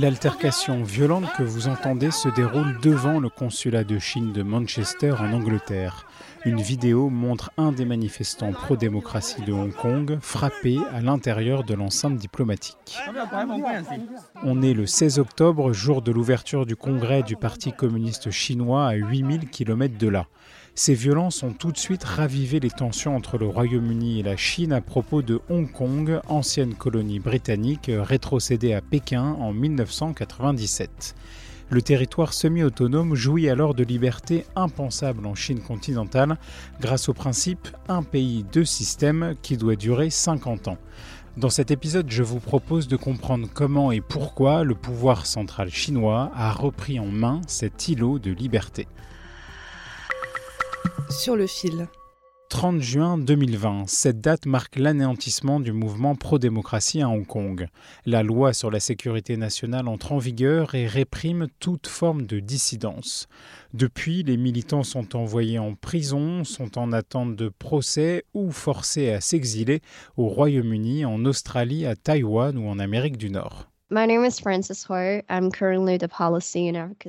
L'altercation violente que vous entendez se déroule devant le consulat de Chine de Manchester en Angleterre. Une vidéo montre un des manifestants pro-démocratie de Hong Kong frappé à l'intérieur de l'enceinte diplomatique. On est le 16 octobre, jour de l'ouverture du congrès du Parti communiste chinois à 8000 km de là. Ces violences ont tout de suite ravivé les tensions entre le Royaume-Uni et la Chine à propos de Hong Kong, ancienne colonie britannique rétrocédée à Pékin en 1997. Le territoire semi-autonome jouit alors de libertés impensables en Chine continentale grâce au principe un pays, deux systèmes qui doit durer 50 ans. Dans cet épisode, je vous propose de comprendre comment et pourquoi le pouvoir central chinois a repris en main cet îlot de liberté. Sur le fil. 30 juin 2020, cette date marque l'anéantissement du mouvement pro-démocratie à Hong Kong. La loi sur la sécurité nationale entre en vigueur et réprime toute forme de dissidence. Depuis, les militants sont envoyés en prison, sont en attente de procès ou forcés à s'exiler au Royaume-Uni, en Australie, à Taïwan ou en Amérique du Nord.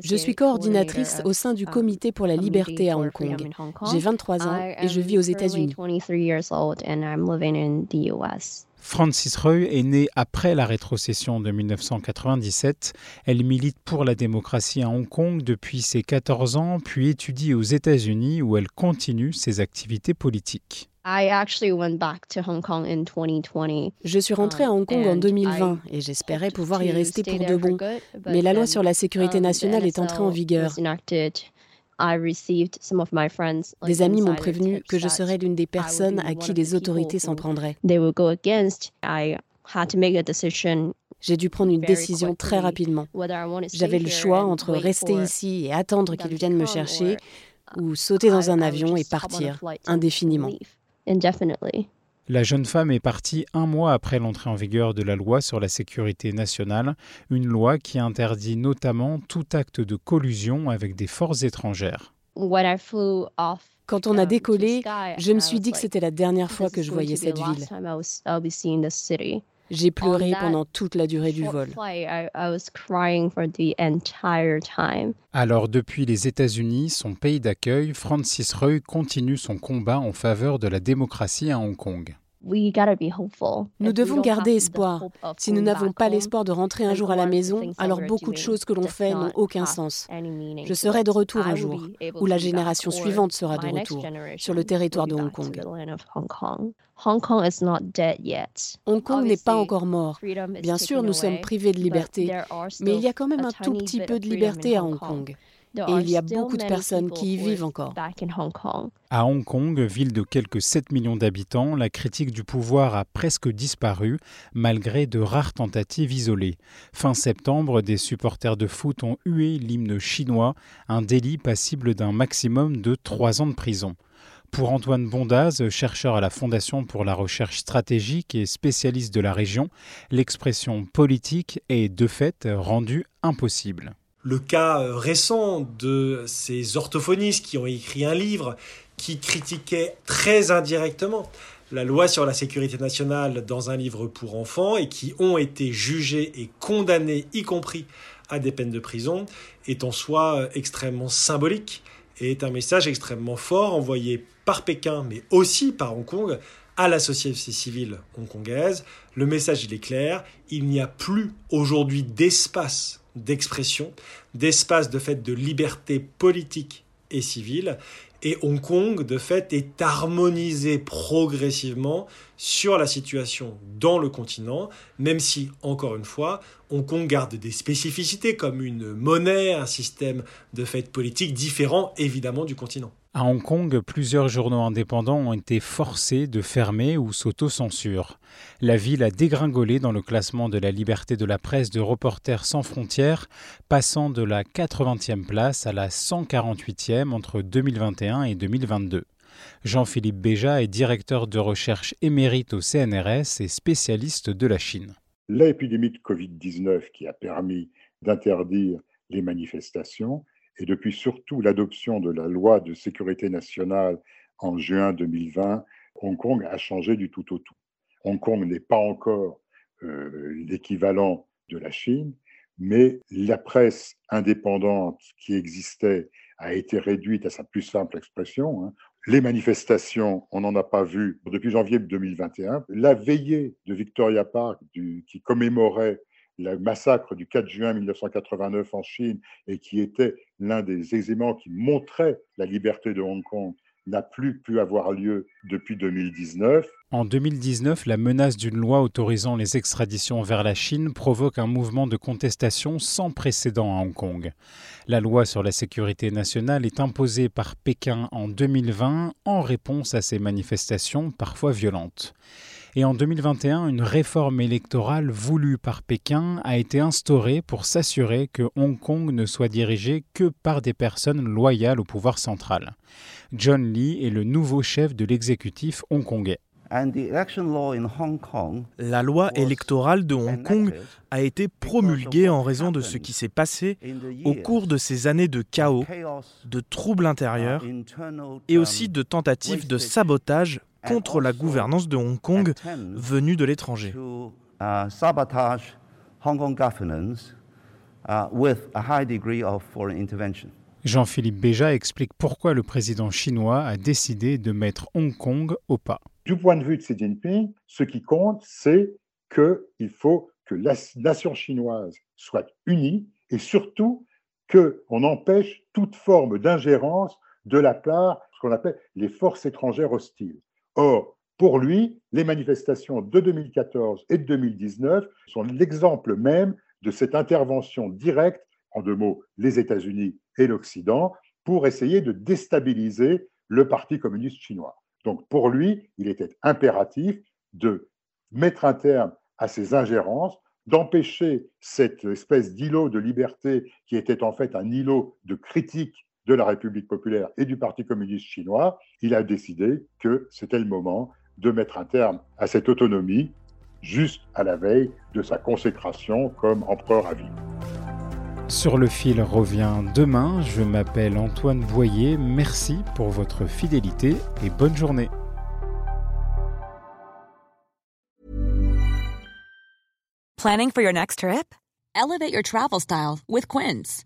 Je suis coordinatrice au sein du Comité pour la liberté à Hong Kong. J'ai 23 ans et je vis aux États-Unis. Francis Reuil est née après la rétrocession de 1997. Elle milite pour la démocratie à Hong Kong depuis ses 14 ans, puis étudie aux États-Unis où elle continue ses activités politiques. Je suis rentrée à Hong Kong en 2020 et j'espérais pouvoir y rester pour de bon. Mais la loi sur la sécurité nationale est entrée en vigueur. Des amis m'ont prévenu que je serais l'une des personnes à qui les autorités s'en prendraient. J'ai dû prendre une décision très rapidement. J'avais le choix entre rester ici et attendre qu'ils viennent me chercher ou sauter dans un avion et partir indéfiniment. La jeune femme est partie un mois après l'entrée en vigueur de la loi sur la sécurité nationale, une loi qui interdit notamment tout acte de collusion avec des forces étrangères. Quand on a décollé, je me suis dit que c'était la dernière fois que je voyais cette ville. J'ai pleuré pendant toute la durée du vol. Alors depuis les États-Unis, son pays d'accueil, Francis Reuil continue son combat en faveur de la démocratie à Hong Kong. Nous devons garder espoir. Si nous n'avons pas l'espoir de rentrer un jour à la maison, alors beaucoup de choses que l'on fait n'ont aucun sens. Je serai de retour un jour, ou la génération suivante sera de retour, sur le territoire de Hong Kong. Hong Kong n'est pas encore mort. Bien sûr, nous sommes privés de liberté, mais il y a quand même un tout petit peu de liberté à Hong Kong. Et il y a beaucoup de personnes qui y vivent encore. À Hong Kong, ville de quelques 7 millions d'habitants, la critique du pouvoir a presque disparu, malgré de rares tentatives isolées. Fin septembre, des supporters de foot ont hué l'hymne chinois, un délit passible d'un maximum de 3 ans de prison. Pour Antoine Bondaz, chercheur à la Fondation pour la recherche stratégique et spécialiste de la région, l'expression politique est de fait rendue impossible le cas récent de ces orthophonistes qui ont écrit un livre qui critiquait très indirectement la loi sur la sécurité nationale dans un livre pour enfants et qui ont été jugés et condamnés, y compris à des peines de prison, est en soi extrêmement symbolique et est un message extrêmement fort envoyé par Pékin, mais aussi par Hong Kong, à la société civile hongkongaise. Le message, il est clair, il n'y a plus aujourd'hui d'espace d'expression, d'espace de fait de liberté politique et civile. Et Hong Kong, de fait, est harmonisé progressivement sur la situation dans le continent, même si, encore une fois, Hong Kong garde des spécificités comme une monnaie, un système de fait politique différent évidemment du continent. À Hong Kong, plusieurs journaux indépendants ont été forcés de fermer ou s'auto-censurent. La ville a dégringolé dans le classement de la liberté de la presse de Reporters sans frontières, passant de la 80e place à la 148e entre 2021 et 2022. Jean-Philippe Béja est directeur de recherche émérite au CNRS et spécialiste de la Chine. L'épidémie de Covid-19 qui a permis d'interdire les manifestations et depuis surtout l'adoption de la loi de sécurité nationale en juin 2020, Hong Kong a changé du tout au tout. Hong Kong n'est pas encore euh, l'équivalent de la Chine, mais la presse indépendante qui existait a été réduite à sa plus simple expression. Hein. Les manifestations, on n'en a pas vu depuis janvier 2021. La veillée de Victoria Park, qui commémorait le massacre du 4 juin 1989 en Chine et qui était l'un des éléments qui montrait la liberté de Hong Kong n'a plus pu avoir lieu depuis 2019. En 2019, la menace d'une loi autorisant les extraditions vers la Chine provoque un mouvement de contestation sans précédent à Hong Kong. La loi sur la sécurité nationale est imposée par Pékin en 2020 en réponse à ces manifestations parfois violentes. Et en 2021, une réforme électorale voulue par Pékin a été instaurée pour s'assurer que Hong Kong ne soit dirigé que par des personnes loyales au pouvoir central. John Lee est le nouveau chef de l'exécutif hongkongais. La loi électorale de Hong Kong a été promulguée en raison de ce qui s'est passé au cours de ces années de chaos, de troubles intérieurs et aussi de tentatives de sabotage contre la gouvernance de Hong Kong venue de l'étranger. Jean-Philippe Béja explique pourquoi le président chinois a décidé de mettre Hong Kong au pas. Du point de vue de Xi Jinping, ce qui compte, c'est qu'il faut que la nation chinoise soit unie et surtout qu'on empêche toute forme d'ingérence de la part de ce qu'on appelle les forces étrangères hostiles. Or, pour lui, les manifestations de 2014 et de 2019 sont l'exemple même de cette intervention directe, en deux mots, les États-Unis et l'Occident, pour essayer de déstabiliser le Parti communiste chinois. Donc pour lui, il était impératif de mettre un terme à ces ingérences, d'empêcher cette espèce d'îlot de liberté qui était en fait un îlot de critique de la République populaire et du Parti communiste chinois, il a décidé que c'était le moment de mettre un terme à cette autonomie juste à la veille de sa consécration comme empereur à vie. Sur le fil revient demain. Je m'appelle Antoine Boyer. Merci pour votre fidélité et bonne journée. Planning for your next trip? Elevate your travel style with Quince.